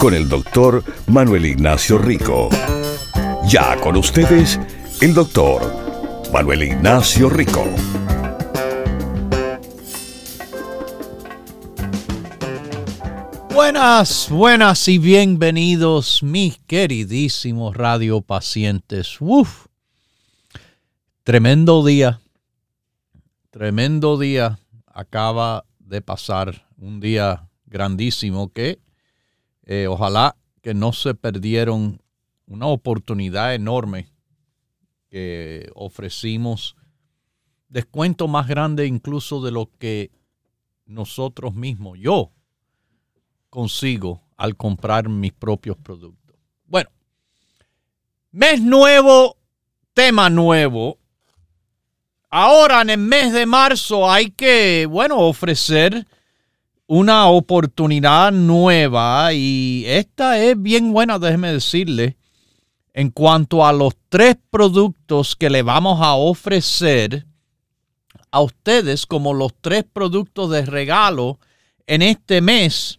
con el doctor Manuel Ignacio Rico. Ya con ustedes, el doctor Manuel Ignacio Rico. Buenas, buenas y bienvenidos mis queridísimos radiopacientes. Uf, tremendo día, tremendo día acaba de pasar, un día grandísimo que eh, ojalá que no se perdieron una oportunidad enorme que ofrecimos, descuento más grande incluso de lo que nosotros mismos, yo, consigo al comprar mis propios productos. Bueno, mes nuevo, tema nuevo. Ahora en el mes de marzo hay que, bueno, ofrecer una oportunidad nueva y esta es bien buena, déjeme decirle, en cuanto a los tres productos que le vamos a ofrecer a ustedes como los tres productos de regalo en este mes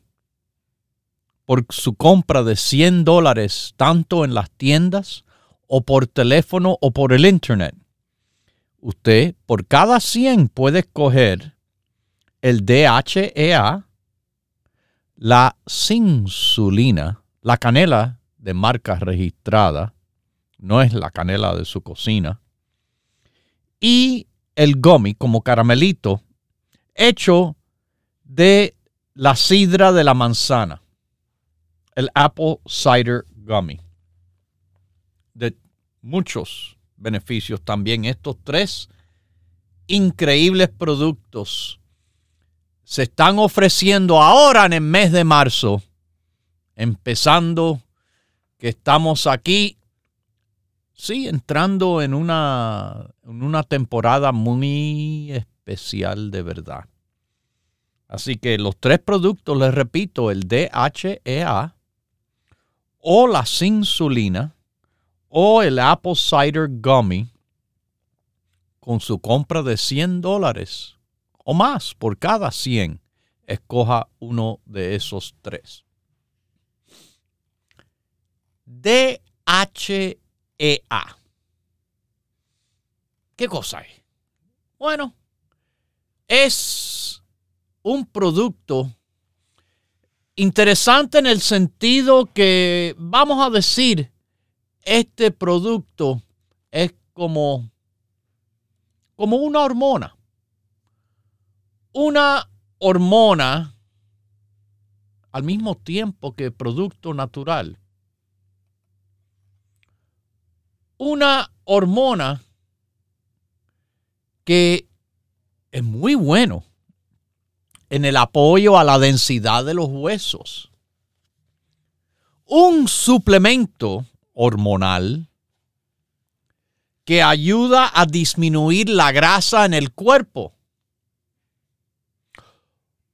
por su compra de 100 dólares, tanto en las tiendas o por teléfono o por el internet. Usted por cada 100 puede escoger el DHEA, la insulina, la canela de marca registrada, no es la canela de su cocina, y el gummy como caramelito hecho de la sidra de la manzana, el apple cider gummy. De muchos beneficios también estos tres increíbles productos se están ofreciendo ahora en el mes de marzo, empezando que estamos aquí, sí, entrando en una, en una temporada muy especial de verdad. Así que los tres productos, les repito, el DHEA o la insulina o el Apple Cider Gummy, con su compra de 100 dólares o más por cada 100, escoja uno de esos tres. DHEA. ¿Qué cosa es? Bueno, es un producto interesante en el sentido que, vamos a decir, este producto es como, como una hormona una hormona al mismo tiempo que producto natural. Una hormona que es muy bueno en el apoyo a la densidad de los huesos. Un suplemento hormonal que ayuda a disminuir la grasa en el cuerpo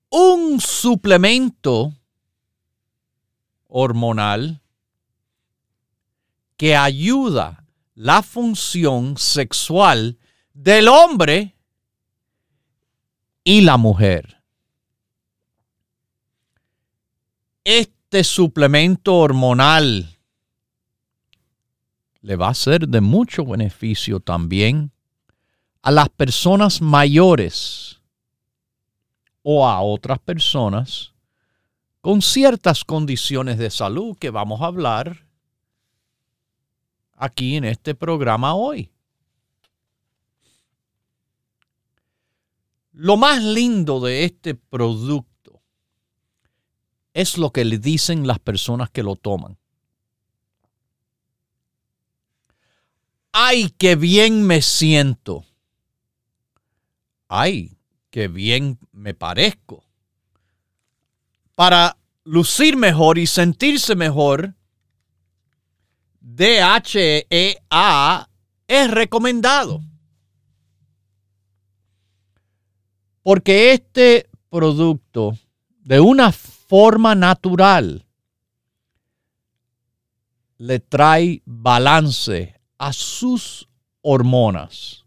un suplemento hormonal que ayuda la función sexual del hombre y la mujer. Este suplemento hormonal le va a ser de mucho beneficio también a las personas mayores o a otras personas con ciertas condiciones de salud que vamos a hablar aquí en este programa hoy. Lo más lindo de este producto es lo que le dicen las personas que lo toman. ¡Ay, qué bien me siento! ¡Ay, que bien me parezco. Para lucir mejor y sentirse mejor, DHEA es recomendado. Porque este producto, de una forma natural, le trae balance a sus hormonas.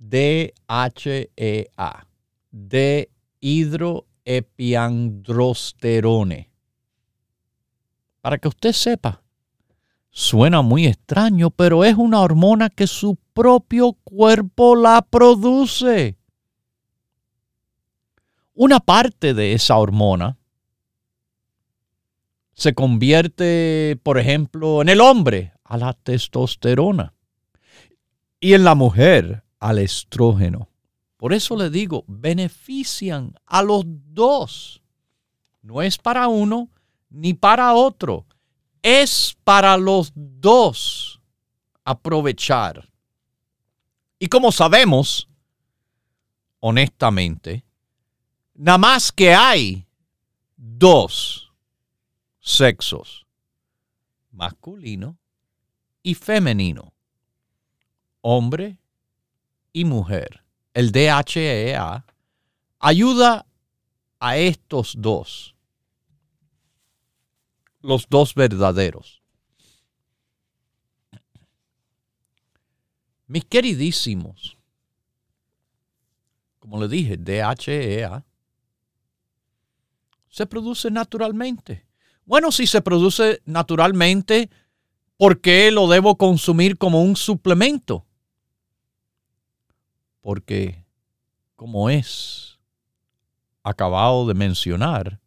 DHEA, dehidroepiandrosterone. Para que usted sepa, suena muy extraño, pero es una hormona que su propio cuerpo la produce. Una parte de esa hormona se convierte, por ejemplo, en el hombre a la testosterona y en la mujer al estrógeno. Por eso le digo, benefician a los dos. No es para uno ni para otro. Es para los dos aprovechar. Y como sabemos, honestamente, nada más que hay dos sexos, masculino y femenino, hombre y mujer. El DHEA ayuda a estos dos, los dos verdaderos. Mis queridísimos, como le dije, DHEA se produce naturalmente. Bueno, si se produce naturalmente, ¿por qué lo debo consumir como un suplemento? Porque, como es acabado de mencionar,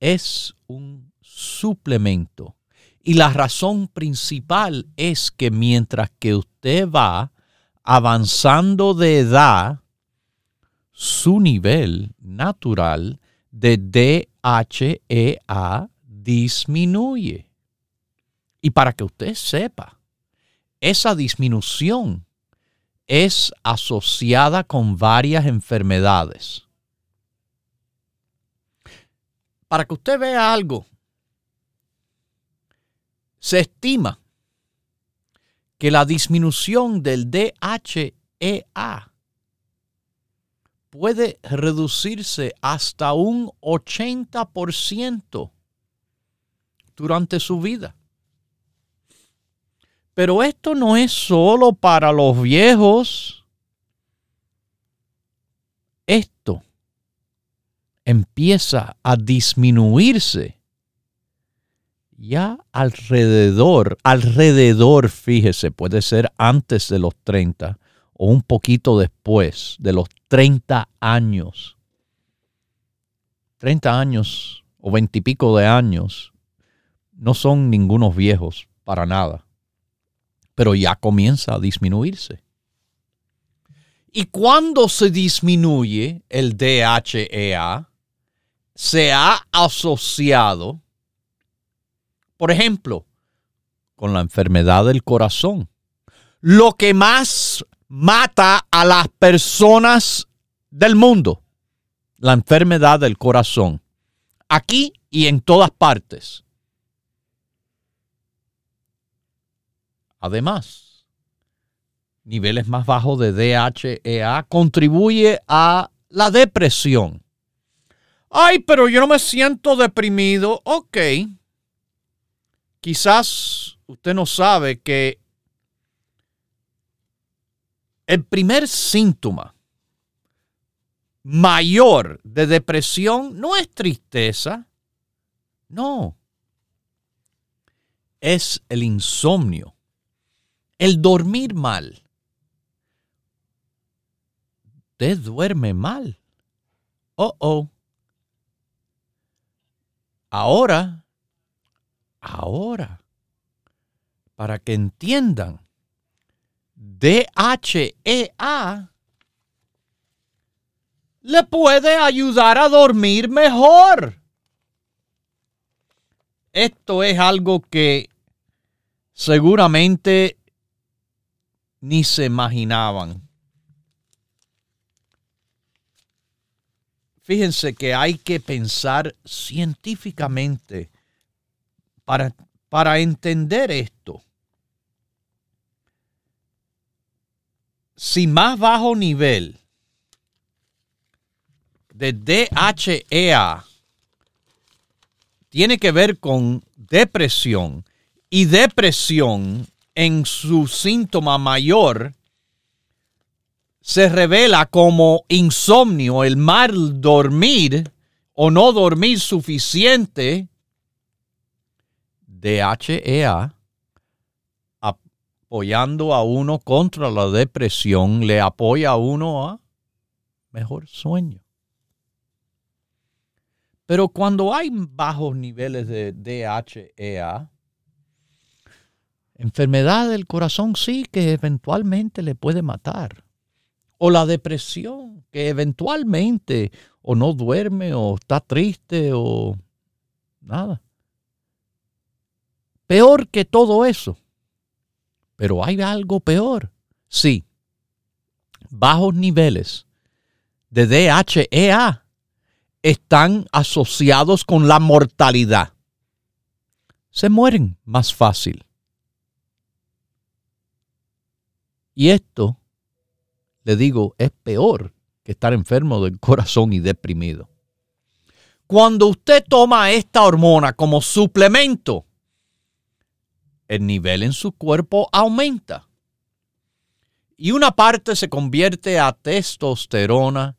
es un suplemento. Y la razón principal es que mientras que usted va avanzando de edad, su nivel natural de DHEA disminuye. Y para que usted sepa, esa disminución es asociada con varias enfermedades. Para que usted vea algo, se estima que la disminución del DHEA puede reducirse hasta un 80% durante su vida. Pero esto no es solo para los viejos. Esto empieza a disminuirse ya alrededor, alrededor, fíjese, puede ser antes de los 30 o un poquito después de los 30 años. 30 años o 20 y pico de años no son ningunos viejos para nada, pero ya comienza a disminuirse. Y cuando se disminuye el DHEA, se ha asociado, por ejemplo, con la enfermedad del corazón. Lo que más mata a las personas del mundo, la enfermedad del corazón, aquí y en todas partes. Además, niveles más bajos de DHEA contribuye a la depresión. Ay, pero yo no me siento deprimido. Ok. Quizás usted no sabe que el primer síntoma mayor de depresión no es tristeza, no, es el insomnio el dormir mal. Usted duerme mal. Oh, oh. Ahora, ahora, para que entiendan, DHEA le puede ayudar a dormir mejor. Esto es algo que seguramente ni se imaginaban. fíjense que hay que pensar científicamente para, para entender esto. Si más bajo nivel de DHEA tiene que ver con depresión y depresión en su síntoma mayor se revela como insomnio, el mal dormir o no dormir suficiente, DHEA, apoyando a uno contra la depresión, le apoya a uno a mejor sueño. Pero cuando hay bajos niveles de DHEA, enfermedad del corazón sí que eventualmente le puede matar o la depresión, que eventualmente o no duerme o está triste o nada. Peor que todo eso. Pero hay algo peor. Sí. Bajos niveles de DHEA están asociados con la mortalidad. Se mueren más fácil. Y esto le digo, es peor que estar enfermo del corazón y deprimido. Cuando usted toma esta hormona como suplemento, el nivel en su cuerpo aumenta. Y una parte se convierte a testosterona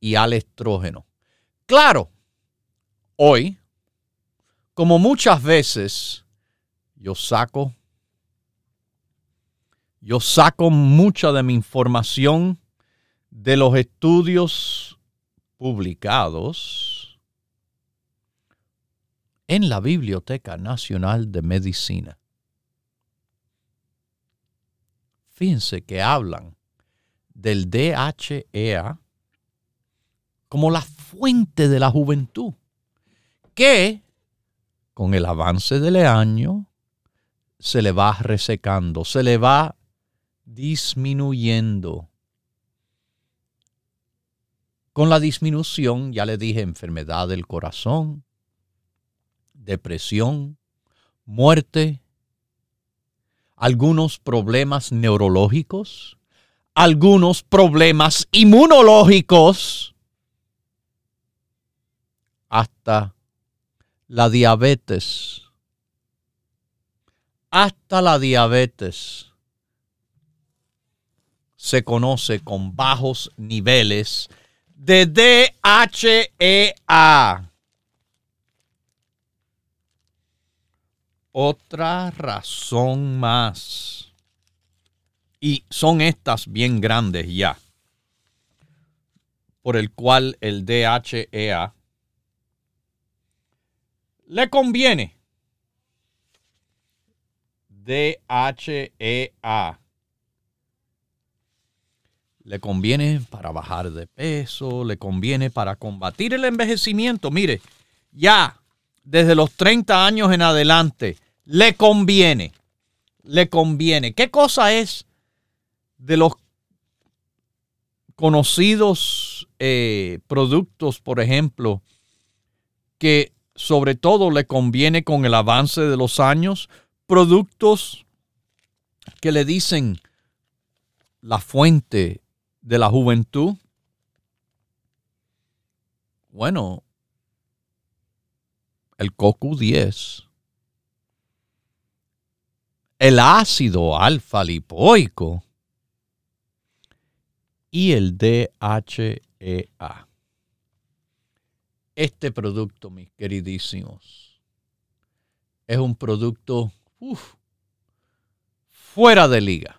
y al estrógeno. Claro, hoy, como muchas veces, yo saco yo saco mucha de mi información de los estudios publicados en la Biblioteca Nacional de Medicina. Fíjense que hablan del DHEA como la fuente de la juventud, que con el avance del año se le va resecando, se le va disminuyendo. Con la disminución, ya le dije, enfermedad del corazón, depresión, muerte, algunos problemas neurológicos, algunos problemas inmunológicos, hasta la diabetes, hasta la diabetes se conoce con bajos niveles de DHEA. Otra razón más. Y son estas bien grandes ya. Por el cual el DHEA le conviene. DHEA le conviene para bajar de peso, le conviene para combatir el envejecimiento. Mire, ya desde los 30 años en adelante, le conviene, le conviene. ¿Qué cosa es de los conocidos eh, productos, por ejemplo, que sobre todo le conviene con el avance de los años? Productos que le dicen la fuente de la juventud? Bueno, el CoQ10, el ácido alfa lipoico y el DHEA. Este producto, mis queridísimos, es un producto fuera de liga.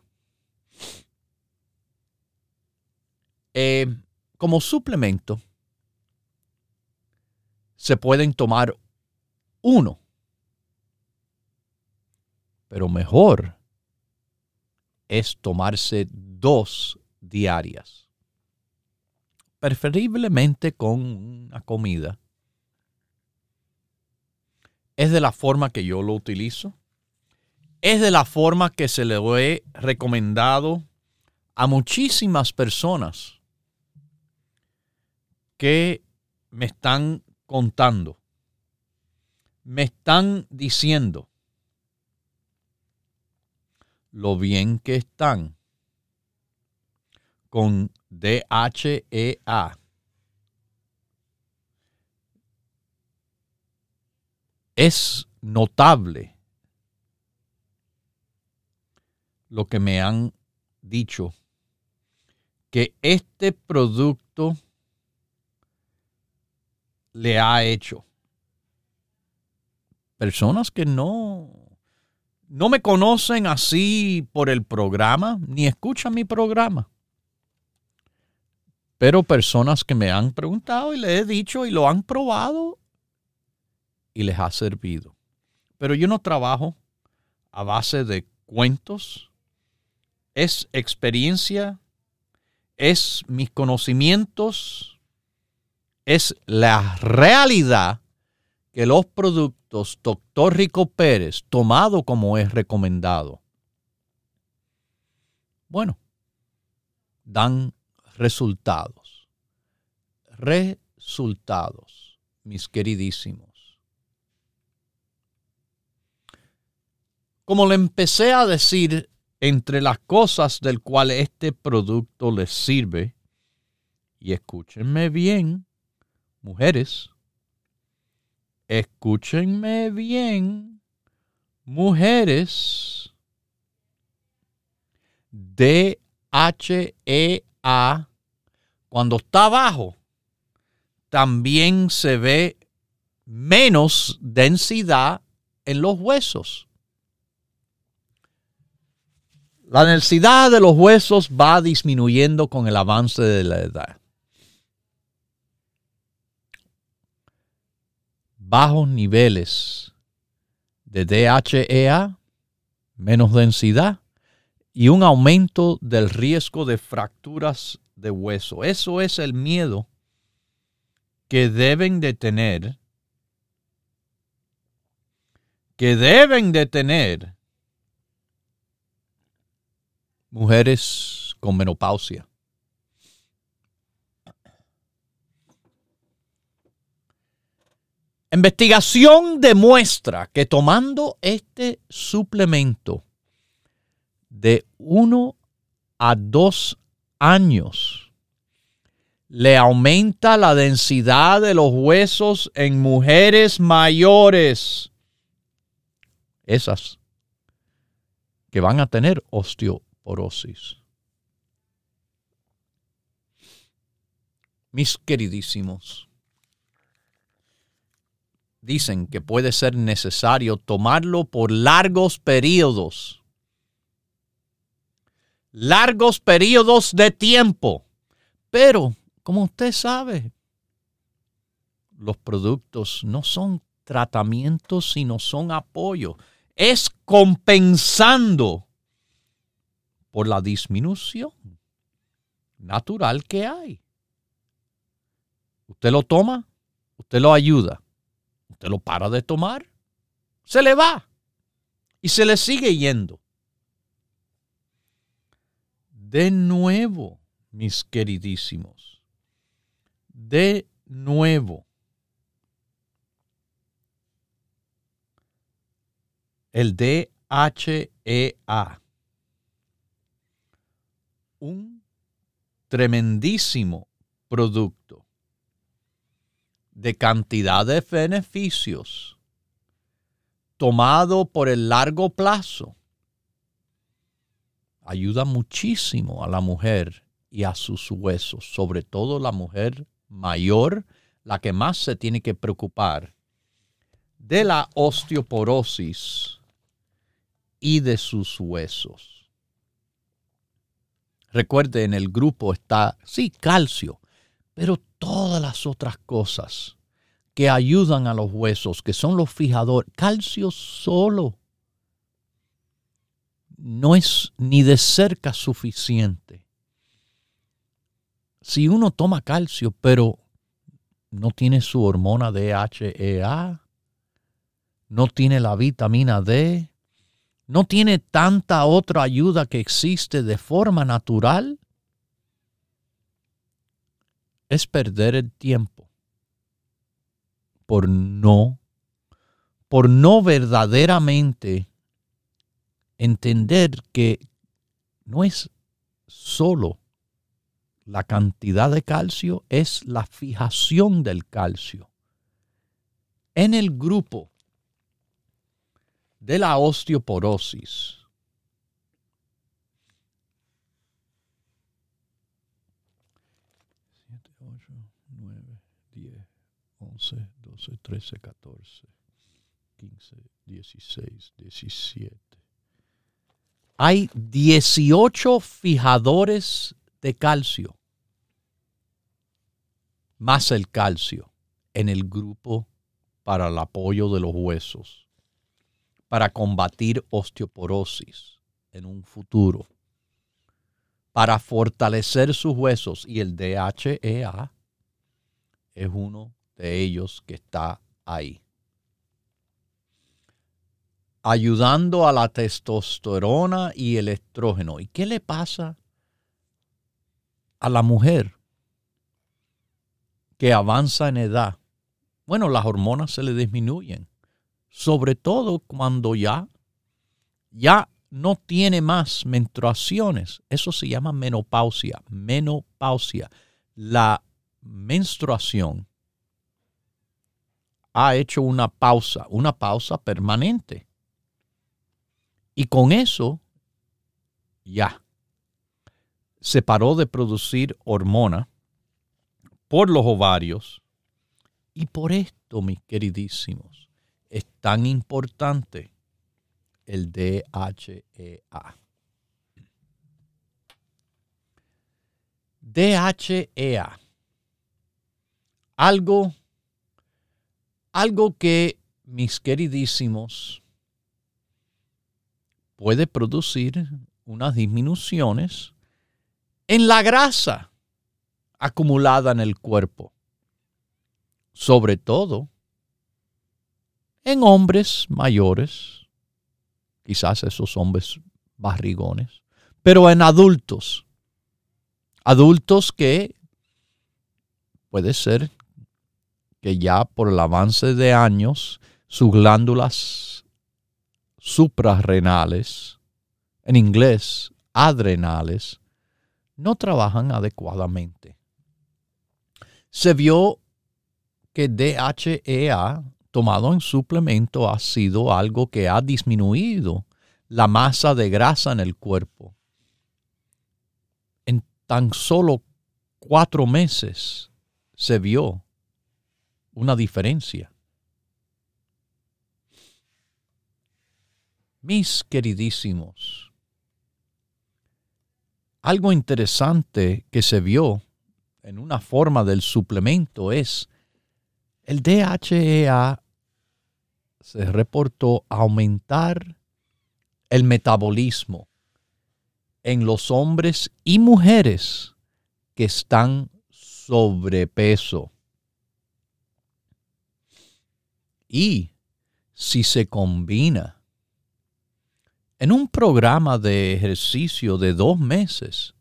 Eh, como suplemento, se pueden tomar uno, pero mejor es tomarse dos diarias, preferiblemente con una comida. Es de la forma que yo lo utilizo. Es de la forma que se le he recomendado a muchísimas personas que me están contando, me están diciendo lo bien que están con DHEA. Es notable lo que me han dicho, que este producto le ha hecho. Personas que no, no me conocen así por el programa, ni escuchan mi programa. Pero personas que me han preguntado y le he dicho y lo han probado y les ha servido. Pero yo no trabajo a base de cuentos. Es experiencia, es mis conocimientos, es la realidad que los productos Dr. Rico Pérez, tomado como es recomendado, bueno, dan resultados. Resultados, mis queridísimos. Como le empecé a decir, entre las cosas del cual este producto les sirve, y escúchenme bien, mujeres, escúchenme bien, mujeres, D-H-E-A, cuando está abajo, también se ve menos densidad en los huesos. La densidad de los huesos va disminuyendo con el avance de la edad. Bajos niveles de DHEA, menos densidad y un aumento del riesgo de fracturas de hueso. Eso es el miedo que deben de tener, que deben de tener mujeres con menopausia. Investigación demuestra que tomando este suplemento de 1 a 2 años le aumenta la densidad de los huesos en mujeres mayores. Esas que van a tener osteoporosis. Mis queridísimos, dicen que puede ser necesario tomarlo por largos periodos. Largos periodos de tiempo. Pero, como usted sabe, los productos no son tratamientos, sino son apoyo. Es compensando por la disminución natural que hay. Usted lo toma, usted lo ayuda usted lo para de tomar, se le va. Y se le sigue yendo. De nuevo, mis queridísimos, de nuevo. El DHEA, un tremendísimo producto de cantidad de beneficios tomado por el largo plazo ayuda muchísimo a la mujer y a sus huesos, sobre todo la mujer mayor, la que más se tiene que preocupar de la osteoporosis y de sus huesos. Recuerde, en el grupo está, sí, calcio, pero todas las otras cosas que ayudan a los huesos, que son los fijadores, calcio solo no es ni de cerca suficiente. Si uno toma calcio, pero no tiene su hormona DHEA, no tiene la vitamina D, no tiene tanta otra ayuda que existe de forma natural, es perder el tiempo por no, por no verdaderamente entender que no es solo la cantidad de calcio, es la fijación del calcio. En el grupo de la osteoporosis, 11, 12, 13, 14, 15, 16, 17. Hay 18 fijadores de calcio, más el calcio en el grupo para el apoyo de los huesos, para combatir osteoporosis en un futuro, para fortalecer sus huesos y el DHEA es uno de ellos que está ahí. Ayudando a la testosterona y el estrógeno. ¿Y qué le pasa a la mujer que avanza en edad? Bueno, las hormonas se le disminuyen. Sobre todo cuando ya, ya no tiene más menstruaciones. Eso se llama menopausia. Menopausia. La menstruación ha hecho una pausa, una pausa permanente. Y con eso, ya, se paró de producir hormona por los ovarios. Y por esto, mis queridísimos, es tan importante el DHEA. DHEA. Algo algo que, mis queridísimos, puede producir unas disminuciones en la grasa acumulada en el cuerpo, sobre todo en hombres mayores, quizás esos hombres barrigones, pero en adultos, adultos que puede ser que ya por el avance de años sus glándulas suprarrenales, en inglés adrenales, no trabajan adecuadamente. Se vio que DHEA tomado en suplemento ha sido algo que ha disminuido la masa de grasa en el cuerpo. En tan solo cuatro meses se vio una diferencia. Mis queridísimos, algo interesante que se vio en una forma del suplemento es el DHEA se reportó aumentar el metabolismo en los hombres y mujeres que están sobrepeso. Y si se combina en un programa de ejercicio de dos meses,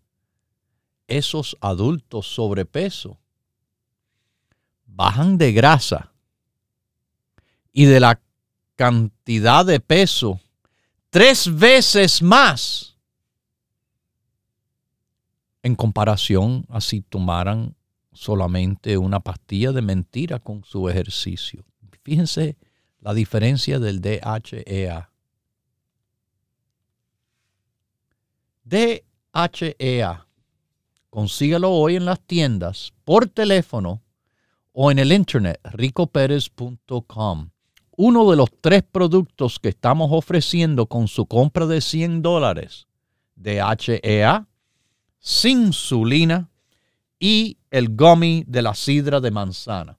esos adultos sobrepeso bajan de grasa y de la cantidad de peso tres veces más en comparación a si tomaran solamente una pastilla de mentira con su ejercicio. Fíjense la diferencia del DHEA. DHEA, consíguelo hoy en las tiendas, por teléfono o en el internet, ricoperez.com. Uno de los tres productos que estamos ofreciendo con su compra de 100 dólares, DHEA, insulina y el gummy de la sidra de manzana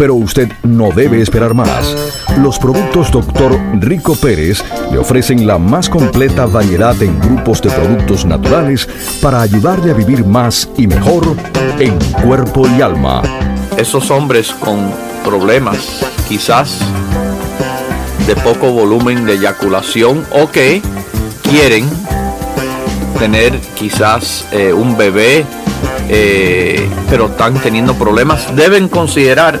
Pero usted no debe esperar más. Los productos Dr. Rico Pérez le ofrecen la más completa variedad en grupos de productos naturales para ayudarle a vivir más y mejor en cuerpo y alma. Esos hombres con problemas, quizás de poco volumen de eyaculación o que quieren tener quizás eh, un bebé, eh, pero están teniendo problemas, deben considerar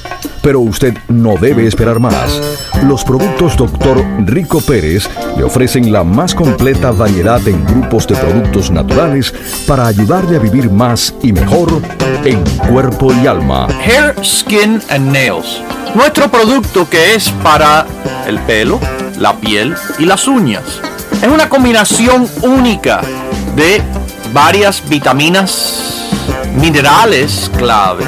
Pero usted no debe esperar más. Los productos Dr. Rico Pérez le ofrecen la más completa variedad en grupos de productos naturales para ayudarle a vivir más y mejor en cuerpo y alma. Hair, Skin and Nails. Nuestro producto que es para el pelo, la piel y las uñas. Es una combinación única de varias vitaminas, minerales claves,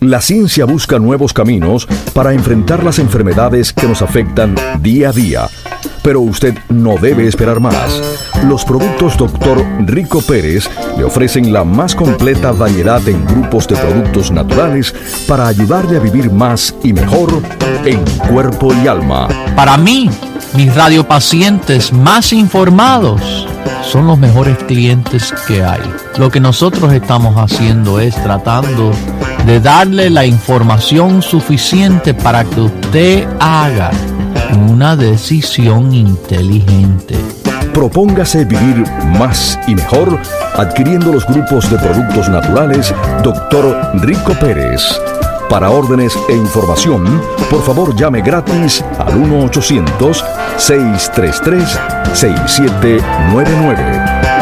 La ciencia busca nuevos caminos para enfrentar las enfermedades que nos afectan día a día. Pero usted no debe esperar más. Los productos Dr. Rico Pérez le ofrecen la más completa variedad en grupos de productos naturales para ayudarle a vivir más y mejor en cuerpo y alma. Para mí, mis radiopacientes más informados son los mejores clientes que hay. Lo que nosotros estamos haciendo es tratando de darle la información suficiente para que usted haga una decisión inteligente. Propóngase vivir más y mejor adquiriendo los grupos de productos naturales Dr. Rico Pérez. Para órdenes e información, por favor llame gratis al 1-800-633-6799.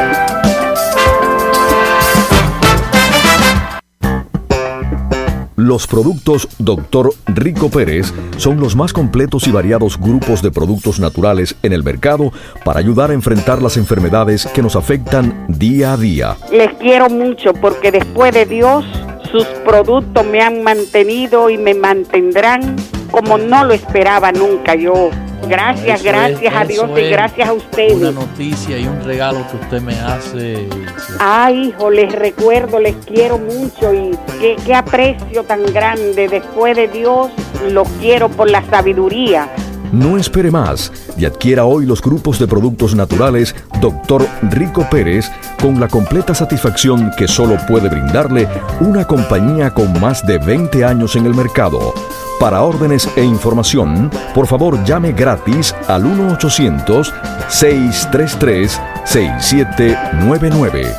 Los productos Dr. Rico Pérez son los más completos y variados grupos de productos naturales en el mercado para ayudar a enfrentar las enfermedades que nos afectan día a día. Les quiero mucho porque después de Dios sus productos me han mantenido y me mantendrán como no lo esperaba nunca yo. Gracias, gracias a Dios y gracias a ustedes. Una noticia y un regalo que usted me hace. Ay, hijo, les recuerdo, les quiero mucho y qué, qué aprecio tan grande. Después de Dios, los quiero por la sabiduría. No espere más y adquiera hoy los grupos de productos naturales Dr. Rico Pérez con la completa satisfacción que solo puede brindarle una compañía con más de 20 años en el mercado. Para órdenes e información, por favor llame gratis al 1-800-633-6799.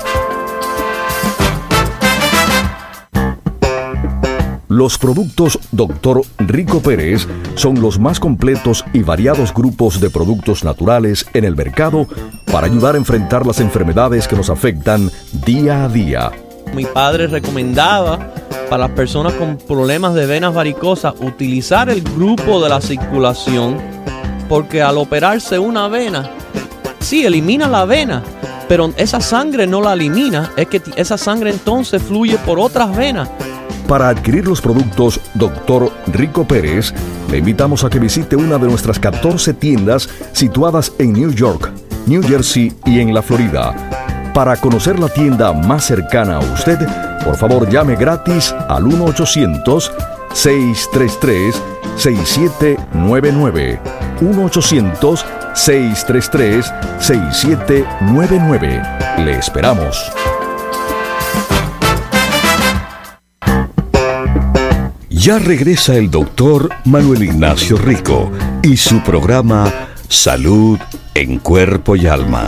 Los productos Dr. Rico Pérez son los más completos y variados grupos de productos naturales en el mercado para ayudar a enfrentar las enfermedades que nos afectan día a día. Mi padre recomendaba para las personas con problemas de venas varicosas utilizar el grupo de la circulación porque al operarse una vena, sí, elimina la vena, pero esa sangre no la elimina, es que esa sangre entonces fluye por otras venas. Para adquirir los productos Dr. Rico Pérez, le invitamos a que visite una de nuestras 14 tiendas situadas en New York, New Jersey y en la Florida Para conocer la tienda más cercana a usted, por favor llame gratis al 1-800-633-6799. 1-800-633-6799. Le esperamos. Ya regresa el doctor Manuel Ignacio Rico y su programa Salud en Cuerpo y Alma.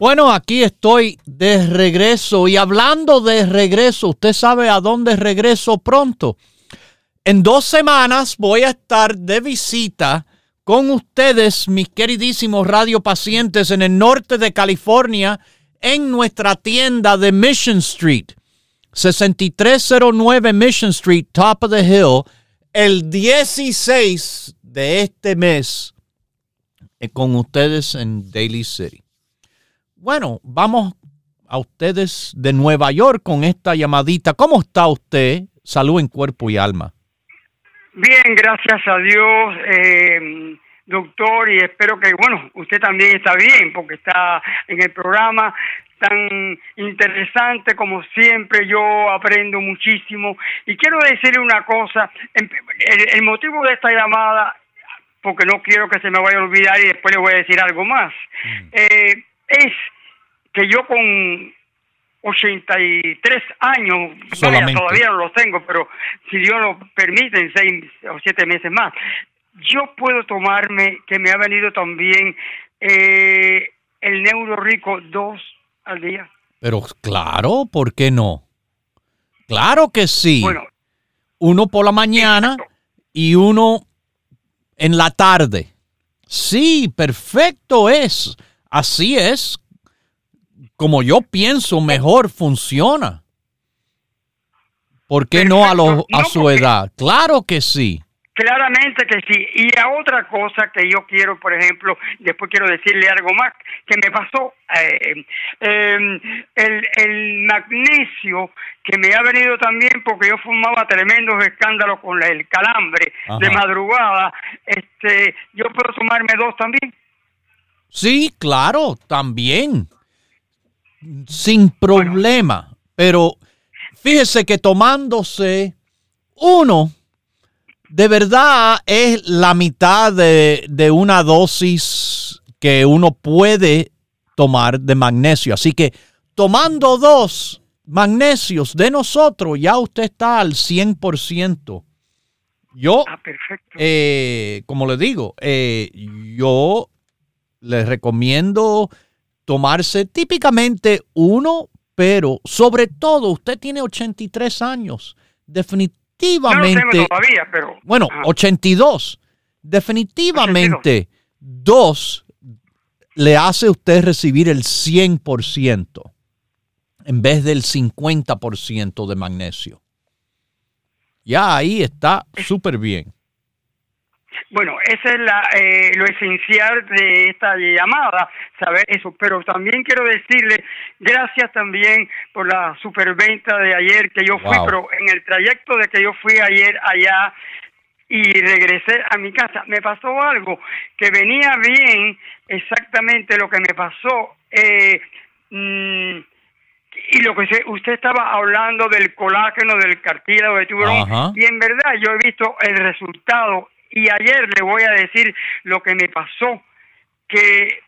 Bueno, aquí estoy de regreso y hablando de regreso, usted sabe a dónde regreso pronto. En dos semanas voy a estar de visita con ustedes, mis queridísimos radiopacientes, en el norte de California, en nuestra tienda de Mission Street, 6309 Mission Street, Top of the Hill, el 16 de este mes, eh, con ustedes en Daily City. Bueno, vamos a ustedes de Nueva York con esta llamadita. ¿Cómo está usted? Salud en cuerpo y alma. Bien, gracias a Dios, eh, doctor, y espero que, bueno, usted también está bien, porque está en el programa tan interesante como siempre, yo aprendo muchísimo. Y quiero decirle una cosa, el, el motivo de esta llamada, porque no quiero que se me vaya a olvidar y después le voy a decir algo más, eh, es que yo con 83 años, vaya, todavía no los tengo, pero si Dios lo permite, en seis o siete meses más, yo puedo tomarme, que me ha venido también eh, el Neuro Rico 2 al día. Pero claro, ¿por qué no? Claro que sí. Bueno, uno por la mañana y uno en la tarde. Sí, perfecto es. Así es como yo pienso mejor funciona. ¿Por qué no a, a su edad? Claro que sí. Claramente que sí. Y a otra cosa que yo quiero, por ejemplo, después quiero decirle algo más, que me pasó eh, em, el, el, magnesio que me ha venido también porque yo fumaba tremendos escándalos con el calambre de madrugada. Este, yo puedo tomarme dos también. Sí, claro, también. Sin problema. Pero fíjese que tomándose uno, de verdad es la mitad de, de una dosis que uno puede tomar de magnesio. Así que tomando dos magnesios de nosotros, ya usted está al 100%. Yo, ah, eh, como le digo, eh, yo les recomiendo tomarse típicamente uno, pero sobre todo usted tiene 83 años. Definitivamente. todavía, pero. Bueno, 82. Definitivamente, dos le hace a usted recibir el 100% en vez del 50% de magnesio. Ya ahí está súper bien. Bueno, ese es la, eh, lo esencial de esta llamada, saber eso. Pero también quiero decirle gracias también por la superventa de ayer que yo fui, pero en el trayecto de que yo fui ayer allá y regresé a mi casa, me pasó algo que venía bien exactamente lo que me pasó. Eh, mm, y lo que usted estaba hablando del colágeno, del cartílago de tiburón, y en verdad yo he visto el resultado y ayer le voy a decir lo que me pasó, que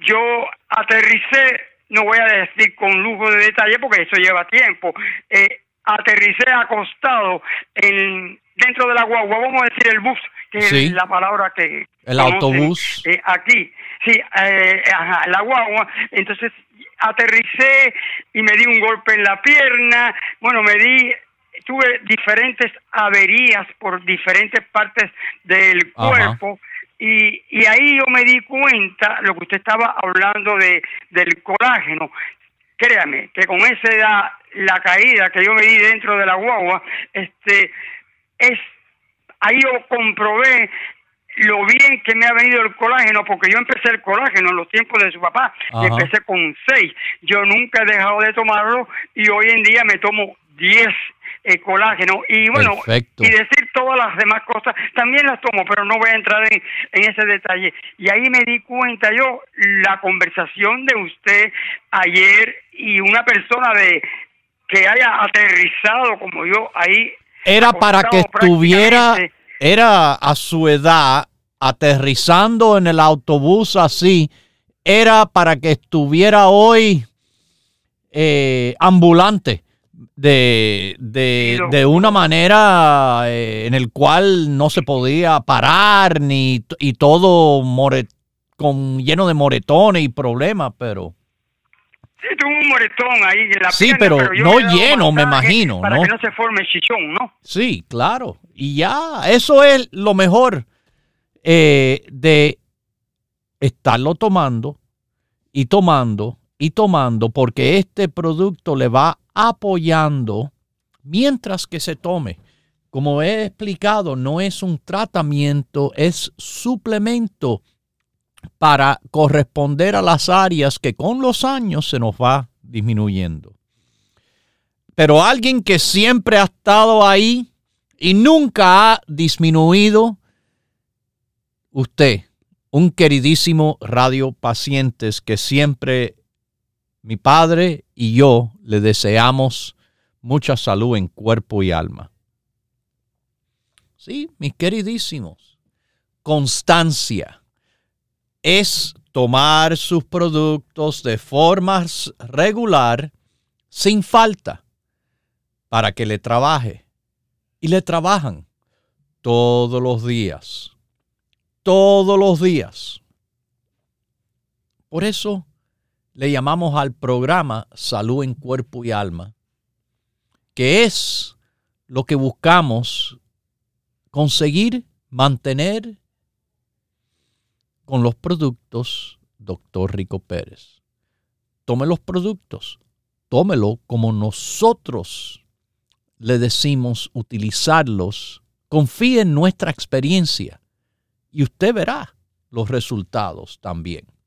yo aterricé, no voy a decir con lujo de detalle porque eso lleva tiempo, eh, aterricé acostado en, dentro de la guagua, vamos a decir el bus, que es la palabra que... El autobús. Eh, aquí, sí, eh, ajá, la guagua, entonces aterricé y me di un golpe en la pierna, bueno, me di tuve diferentes averías por diferentes partes del cuerpo Y, y ahí yo me di cuenta, lo que usted estaba hablando de, del colágeno, créame, que con esa edad, la caída que yo me di dentro de la guagua, este, es, ahí yo comprobé lo bien que me ha venido el colágeno, porque yo empecé el colágeno en los tiempos de su papá, y empecé con seis. Yo nunca he dejado de tomarlo y hoy en día me tomo diez eh, colágeno. Y bueno y decir todas las demás cosas también las tomo pero no voy a entrar en, en ese detalle. Y ahí me di cuenta yo la conversación de usted ayer y una persona de que haya aterrizado como yo ahí era para que estuviera era a su edad aterrizando en el autobús así era para que estuviera hoy eh, ambulante de, de, una manera eh, en el cual no se podía parar ni y todo con lleno de moretones y problemas, pero Sí, tuvo un moretón ahí en la Sí, pero, no lleno, me imagino, para que no se forme chichón, ¿no? Sí, claro. Y ya, eso es lo mejor eh, de estarlo tomando y tomando y tomando, porque este producto le va apoyando mientras que se tome. Como he explicado, no es un tratamiento, es suplemento para corresponder a las áreas que con los años se nos va disminuyendo. Pero alguien que siempre ha estado ahí y nunca ha disminuido, usted, un queridísimo radio pacientes que siempre mi padre y yo le deseamos mucha salud en cuerpo y alma. Sí, mis queridísimos, constancia es tomar sus productos de forma regular sin falta para que le trabaje. Y le trabajan todos los días. Todos los días. Por eso le llamamos al programa Salud en Cuerpo y Alma, que es lo que buscamos conseguir mantener con los productos Doctor Rico Pérez. Tome los productos, tómelo como nosotros le decimos utilizarlos. Confíe en nuestra experiencia y usted verá los resultados también.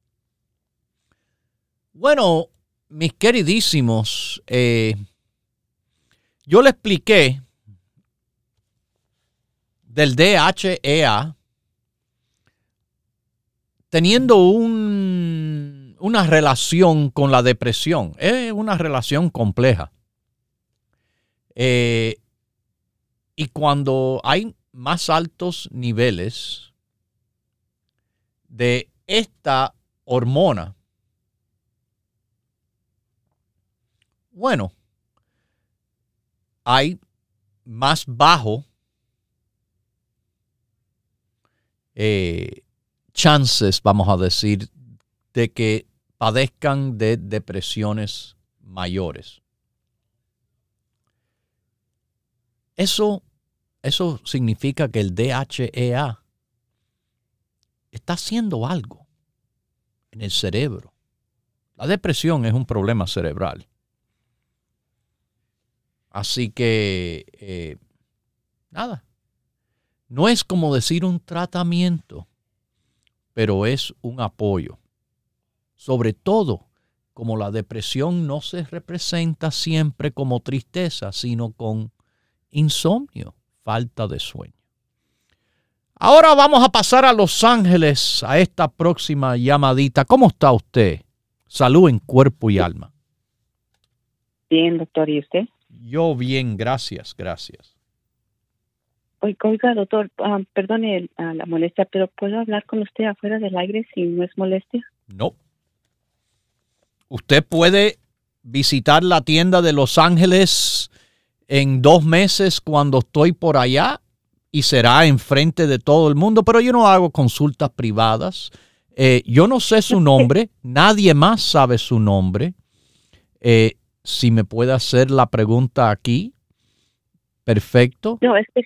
Bueno, mis queridísimos, eh, yo le expliqué del DHEA teniendo un, una relación con la depresión. Es una relación compleja. Eh, y cuando hay más altos niveles de esta hormona, bueno, hay más bajo eh, chances, vamos a decir, de que padezcan de depresiones mayores. Eso, eso significa que el DHEA está haciendo algo en el cerebro. La depresión es un problema cerebral. Así que, eh, nada, no es como decir un tratamiento pero es un apoyo. Sobre todo, como la depresión no se representa siempre como tristeza, sino con insomnio, falta de sueño. Ahora vamos a pasar a Los Ángeles, a esta próxima llamadita. ¿Cómo está usted? Salud en cuerpo y alma. Bien, doctor, ¿y usted? Yo bien, gracias, gracias. Oiga, doctor, ah, perdone ah, la molestia, pero ¿puedo hablar con usted afuera del aire si no es molestia? No. Usted puede visitar la tienda de Los Ángeles en dos meses cuando estoy por allá y será enfrente de todo el mundo, pero yo no hago consultas privadas. Eh, yo no sé su nombre, nadie más sabe su nombre. Eh, si me puede hacer la pregunta aquí, perfecto. No, es que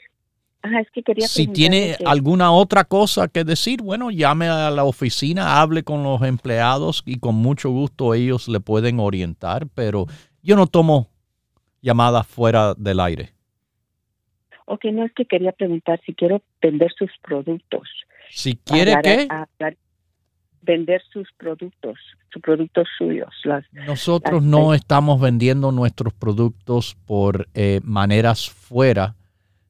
Ajá, es que quería Si tiene que- alguna otra cosa que decir, bueno, llame a la oficina, hable con los empleados y con mucho gusto ellos le pueden orientar, pero yo no tomo llamadas fuera del aire. Ok, no es que quería preguntar si quiero vender sus productos. Si quiere que vender sus productos, sus productos suyos. Las, nosotros las- no estamos vendiendo nuestros productos por eh, maneras fuera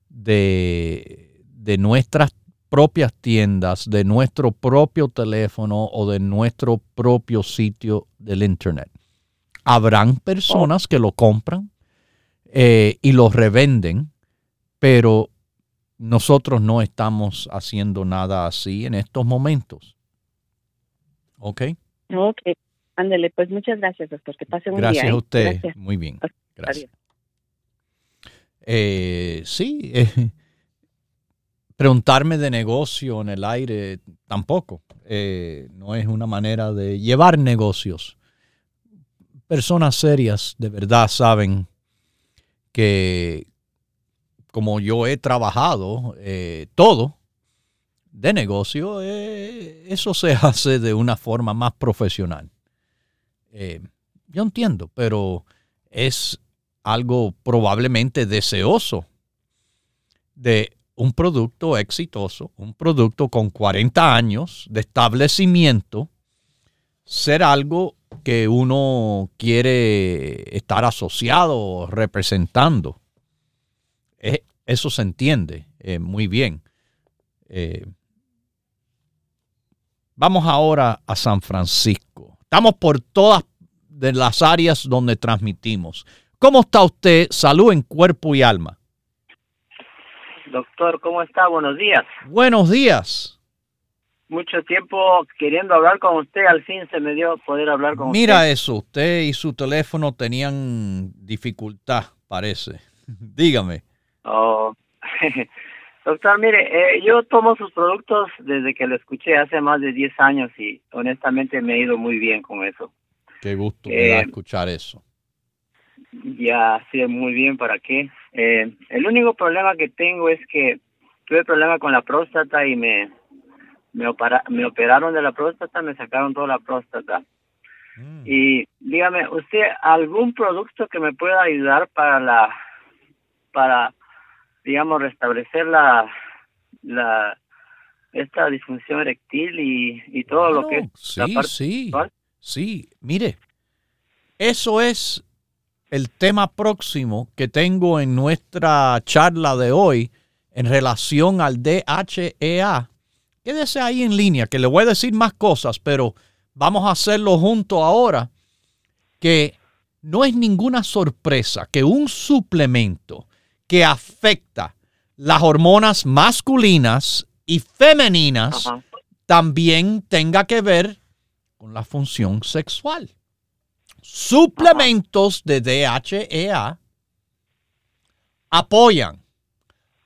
de, de nuestras propias tiendas, de nuestro propio teléfono o de nuestro propio sitio del internet. Habrán personas que lo compran eh, y lo revenden, pero nosotros no estamos haciendo nada así en estos momentos. ¿Ok? ok, ándele, pues muchas gracias, doctor. Que pase un Gracias día. a ¿eh? usted. Gracias. Muy bien. Gracias. Eh, sí, eh, preguntarme de negocio en el aire tampoco. No es una manera de llevar negocios. Personas serias de verdad saben que como yo he trabajado todo de negocio, eh, eso se hace de una forma más profesional. Eh, yo entiendo, pero es algo probablemente deseoso de un producto exitoso, un producto con 40 años de establecimiento, ser algo que uno quiere estar asociado representando. Eh, Eso se entiende muy bien. Vamos ahora a San Francisco. Estamos por todas de las áreas donde transmitimos. ¿Cómo está usted? Salud en cuerpo y alma. Doctor, ¿cómo está? Buenos días. Buenos días. Mucho tiempo queriendo hablar con usted, al fin se me dio poder hablar con Mira usted. eso, usted y su teléfono tenían dificultad, parece. Dígame. Oh. Doctor, mire, eh, yo tomo sus productos desde que lo escuché hace más de 10 años y honestamente me ha ido muy bien con eso. Qué gusto me da Eh, escuchar eso. Ya sé muy bien para qué. Eh, el único problema que tengo es que tuve problema con la próstata y me me, opera- me operaron de la próstata, me sacaron toda la próstata. Mm. Y dígame, ¿usted algún producto que me pueda ayudar para la, para, digamos, restablecer la, la, esta disfunción eréctil y, y todo lo que es la sí, parte sí, sexual? sí. Mire, eso es el tema próximo que tengo en nuestra charla de hoy en relación al DHEA. Quédese ahí en línea, que le voy a decir más cosas, pero vamos a hacerlo junto ahora, que no es ninguna sorpresa que un suplemento que afecta las hormonas masculinas y femeninas Ajá. también tenga que ver con la función sexual. Suplementos de DHEA apoyan,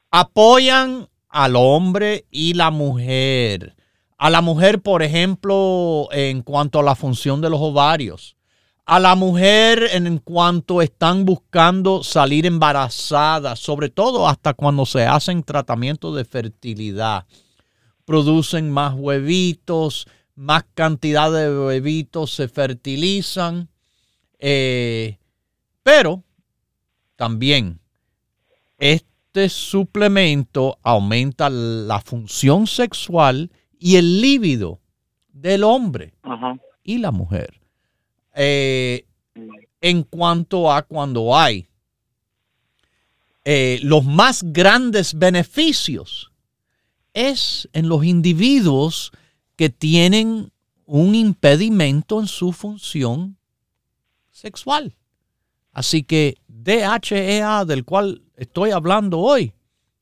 apoyan al hombre y la mujer. A la mujer, por ejemplo, en cuanto a la función de los ovarios. A la mujer en cuanto están buscando salir embarazadas, sobre todo hasta cuando se hacen tratamientos de fertilidad producen más huevitos, más cantidad de huevitos se fertilizan, eh, pero también este suplemento aumenta la función sexual y el líbido del hombre y la mujer. Eh, en cuanto a cuando hay eh, los más grandes beneficios es en los individuos que tienen un impedimento en su función sexual. Así que DHEA, del cual estoy hablando hoy,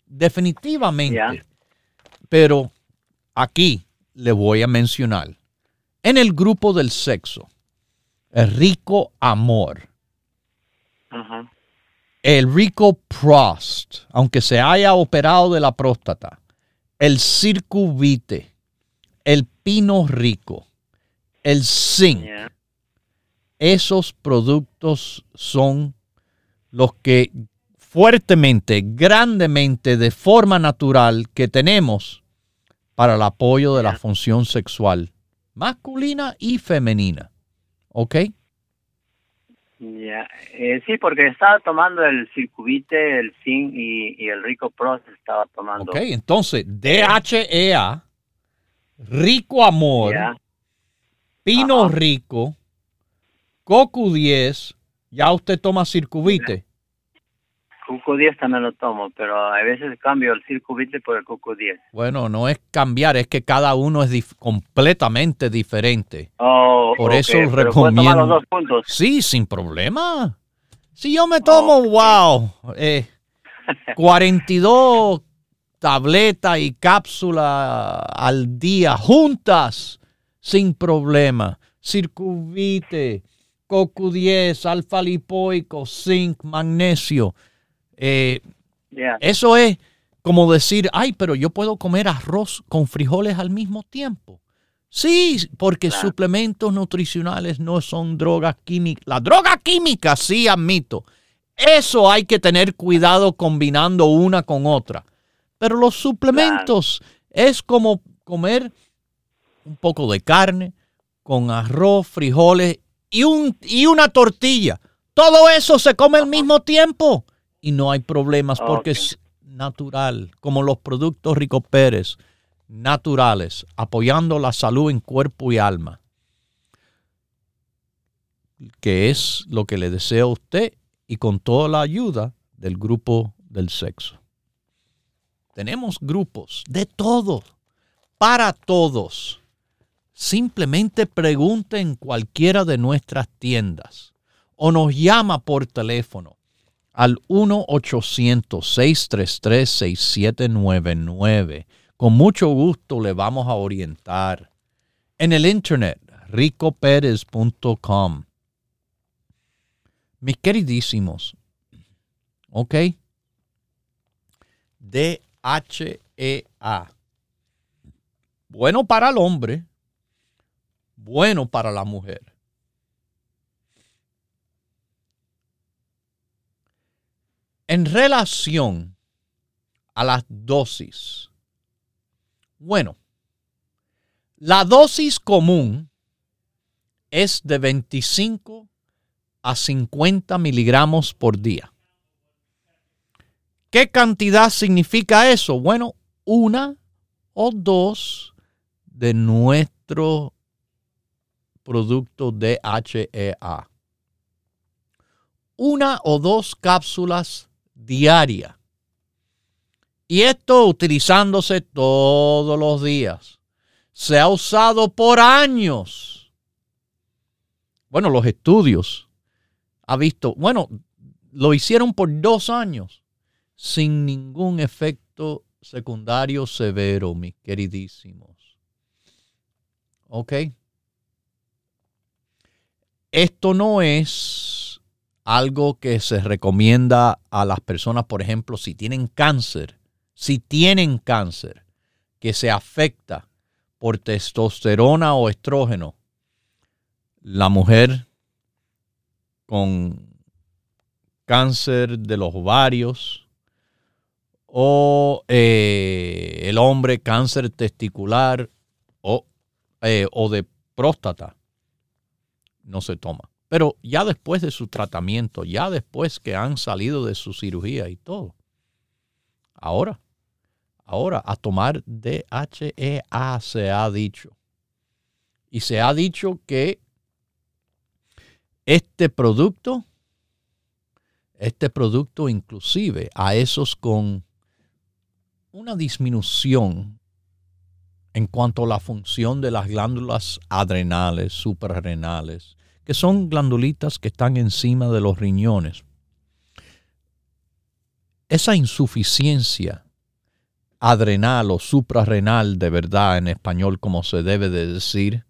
definitivamente. Pero aquí le voy a mencionar, en el grupo del sexo, rico amor, el rico prost, aunque se haya operado de la próstata, el circuvite, el pino rico, el zinc, esos productos son los que fuertemente, grandemente, de forma natural que tenemos para el apoyo de la función sexual masculina y femenina. ¿Ok? Ya, eh, sí, porque estaba tomando el circuvite, el zinc y, el rico pro estaba tomando. Ok, entonces DHEA, rico amor, pino rico, cocu 10, ya usted toma circuvite. Cuco 10 también lo tomo, pero a veces cambio el circuvite por el Cuco 10. Bueno, no es cambiar, es que cada uno es completamente diferente. Oh, por eso recomiendo. Los dos puntos? Sí, sin problema. Si yo me tomo, wow, eh, 42 tabletas y cápsulas al día juntas, sin problema. Circuvite, CoQ10, alfa lipoico, zinc, magnesio eh, eso es como decir, ay, pero yo puedo comer arroz con frijoles al mismo tiempo. Sí, porque suplementos nutricionales no son drogas químicas. La droga química, sí, admito. Eso hay que tener cuidado combinando una con otra. Pero los suplementos es como comer un poco de carne con arroz, frijoles y, un, y una tortilla. Todo eso se come al mismo tiempo y no hay problemas porque es natural, como los productos Rico Pérez, naturales, apoyando la salud en cuerpo y alma, que es lo que le deseo a usted y con toda la ayuda del grupo del sexo. Tenemos grupos de todo, para todos. Simplemente pregunte en cualquiera de nuestras tiendas o nos llama por teléfono al 1-800-633-6799. Con mucho gusto le vamos a orientar. En el internet, ricoperez.com. Mis queridísimos, ¿ok? D-H-E-A. Bueno para el hombre, bueno para la mujer. En relación a las dosis, bueno, la dosis común es de 25 a 50 miligramos por día. ¿Qué cantidad significa eso? Bueno, una o dos de nuestro producto DHEA. Una o dos cápsulas diaria. Y esto utilizándose todos los días. Se ha usado por años. Bueno, los estudios ha visto, bueno, lo hicieron por dos años sin ningún efecto secundario severo, mis queridísimos. ¿Ok? Esto no es algo que se recomienda a las personas, por ejemplo, si tienen cáncer, si tienen cáncer que se afecta por testosterona o estrógeno, la mujer con cáncer de los ovarios o eh, el hombre cáncer testicular o, eh, o de próstata, no se toma. Pero ya después de su tratamiento, ya después que han salido de su cirugía y todo, ahora, ahora a tomar DHEA se ha dicho. Y se ha dicho que este producto, este producto inclusive a esos con una disminución en cuanto a la función de las glándulas adrenales, suprarrenales, que son glandulitas que están encima de los riñones. Esa insuficiencia adrenal o suprarrenal de verdad en español como se debe de decir,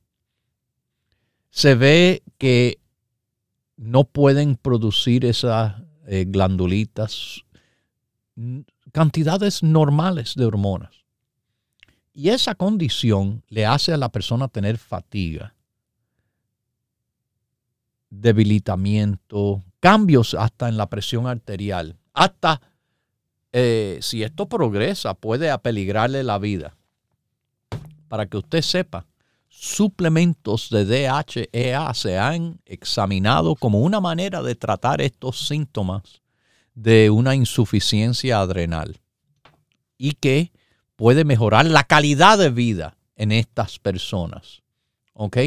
se ve que no pueden producir esas eh, glandulitas cantidades normales de hormonas. Y esa condición le hace a la persona tener fatiga debilitamiento, cambios hasta en la presión arterial. hasta eh, si esto progresa, puede apeligrarle la vida. Para que usted sepa, suplementos de DHEA se han examinado como una manera de tratar estos síntomas de una insuficiencia adrenal y que puede mejorar la calidad de vida en estas personas. ¿Ok?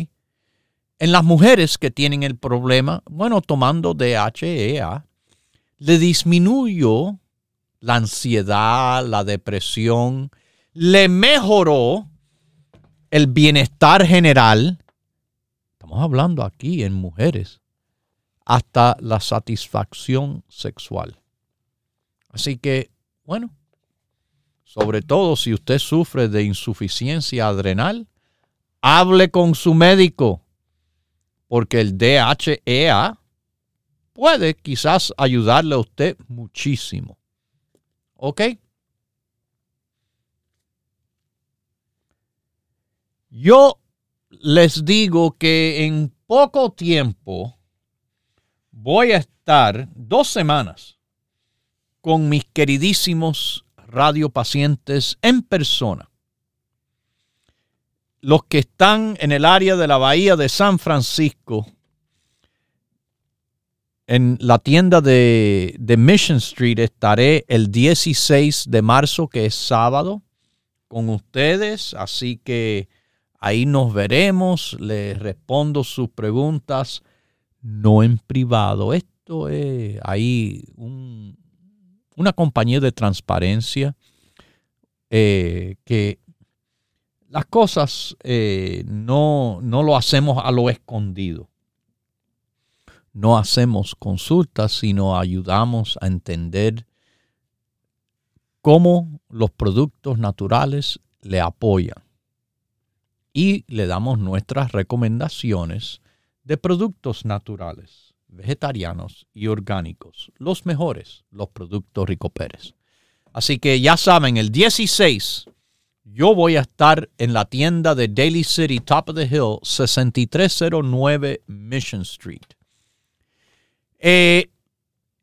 En las mujeres que tienen el problema, bueno, tomando DHEA, le disminuyó la ansiedad, la depresión, le mejoró el bienestar general. Estamos hablando aquí en mujeres, hasta la satisfacción sexual. Así que, bueno, sobre todo si usted sufre de insuficiencia adrenal, hable con su médico, porque el DHEA puede quizás ayudarle a usted muchísimo. ¿Ok? Yo les digo que en poco tiempo voy a estar dos semanas con mis queridísimos radiopacientes en persona. Los que están en el área de la bahía de San Francisco, en la tienda de, Mission Street estaré el 16 de marzo, que es sábado, con ustedes. Así que ahí nos veremos. Les respondo sus preguntas, no en privado. Esto es ahí una compañía de transparencia eh, que las cosas eh, no, no lo hacemos a lo escondido no hacemos consultas, sino ayudamos a entender cómo los productos naturales le apoyan. Y le damos nuestras recomendaciones de productos naturales, vegetarianos y orgánicos, los mejores, los productos Rico Pérez. Así que ya saben, el 16 yo voy a estar en la tienda de Daily City, Top of the Hill, 6309 Mission Street. Eh,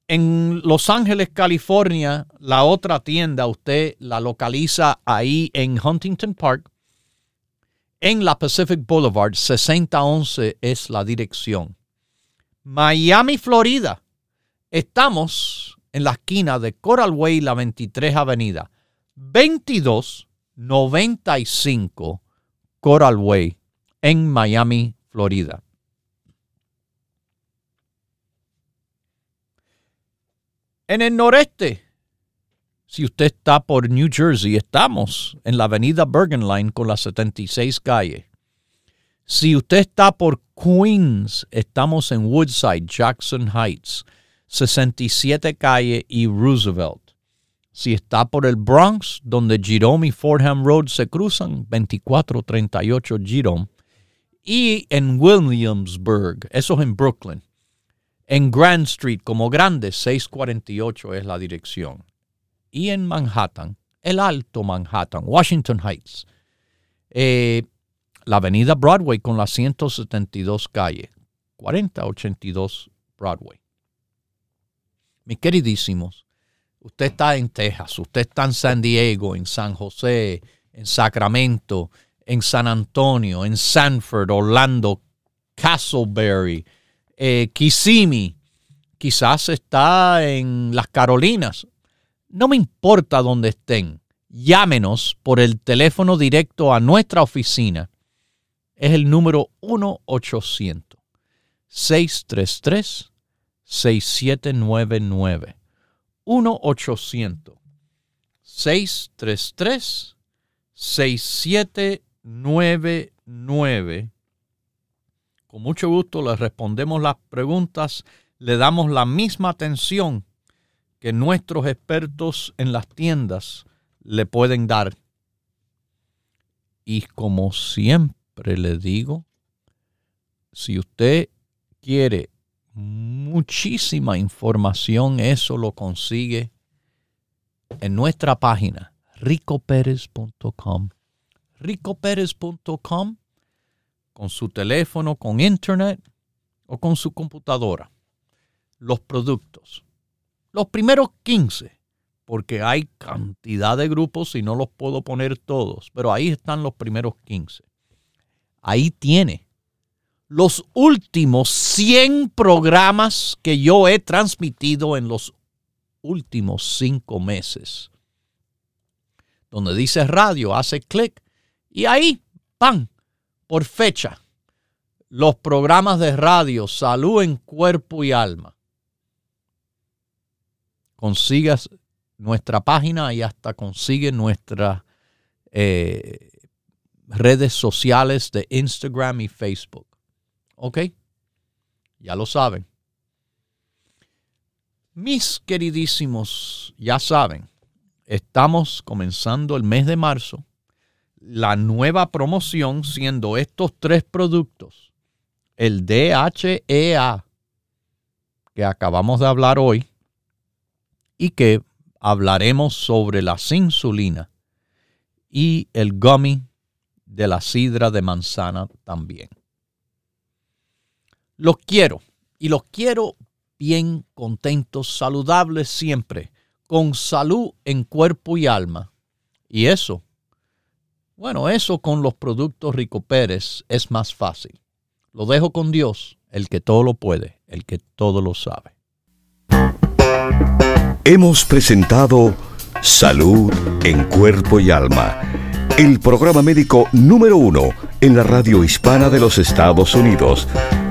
en Los Ángeles, California, la otra tienda usted la localiza ahí en Huntington Park, en la Pacific Boulevard, 6011 es la dirección. Miami, Florida, estamos en la esquina de Coral Way, la 23 Avenida, 2295 Coral Way, en Miami, Florida. En el noreste, si usted está por New Jersey, estamos en la avenida Bergen Line con la 76 calle. Si usted está por Queens, estamos en Woodside, Jackson Heights, 67 calle y Roosevelt. Si está por el Bronx, donde Jerome y Fordham Road se cruzan, 2438 Jerome. Y en Williamsburg, eso es en Brooklyn, en Grand Street, como grande, 648 es la dirección. Y en Manhattan, el Alto Manhattan, Washington Heights, eh, la avenida Broadway con la 172 calle, 4082 Broadway. Mis queridísimos, usted está en Texas, usted está en San Diego, en San José, en Sacramento, en San Antonio, en Sanford, Orlando, Castleberry, eh, quizás está en las Carolinas. No me importa dónde estén. Llámenos por el teléfono directo a nuestra oficina. Es el número 1-800-633-6799. 1-800-633-6799 con mucho gusto le respondemos las preguntas, le damos la misma atención que nuestros expertos en las tiendas le pueden dar. Y como siempre le digo, si usted quiere muchísima información, eso lo consigue en nuestra página ricoperez.com. ricoperez.com con su teléfono, con internet o con su computadora. Los productos, Los primeros 15, porque hay cantidad de grupos y no los puedo poner todos, pero ahí están los primeros 15. Ahí tiene los últimos 100 programas que yo he transmitido en los últimos cinco meses. Donde dice radio, hace clic y ahí, ¡pam! Por fecha, los programas de radio, salud en cuerpo y alma. Consigas nuestra página y hasta consigue nuestras eh, redes sociales de Instagram y Facebook. ¿Ok? Ya lo saben. Mis queridísimos, ya saben, estamos comenzando el mes de marzo. La nueva promoción siendo estos tres productos. El DHEA, que acabamos de hablar hoy, y que hablaremos sobre la insulina y el gummy de la sidra de manzana también. Los quiero y los quiero bien contentos, saludables siempre, con salud en cuerpo y alma. Y eso, bueno, eso con los productos Rico Pérez es más fácil. Lo dejo con Dios, el que todo lo puede, el que todo lo sabe. Hemos presentado Salud en Cuerpo y Alma, el programa médico número uno en la radio hispana de los Estados Unidos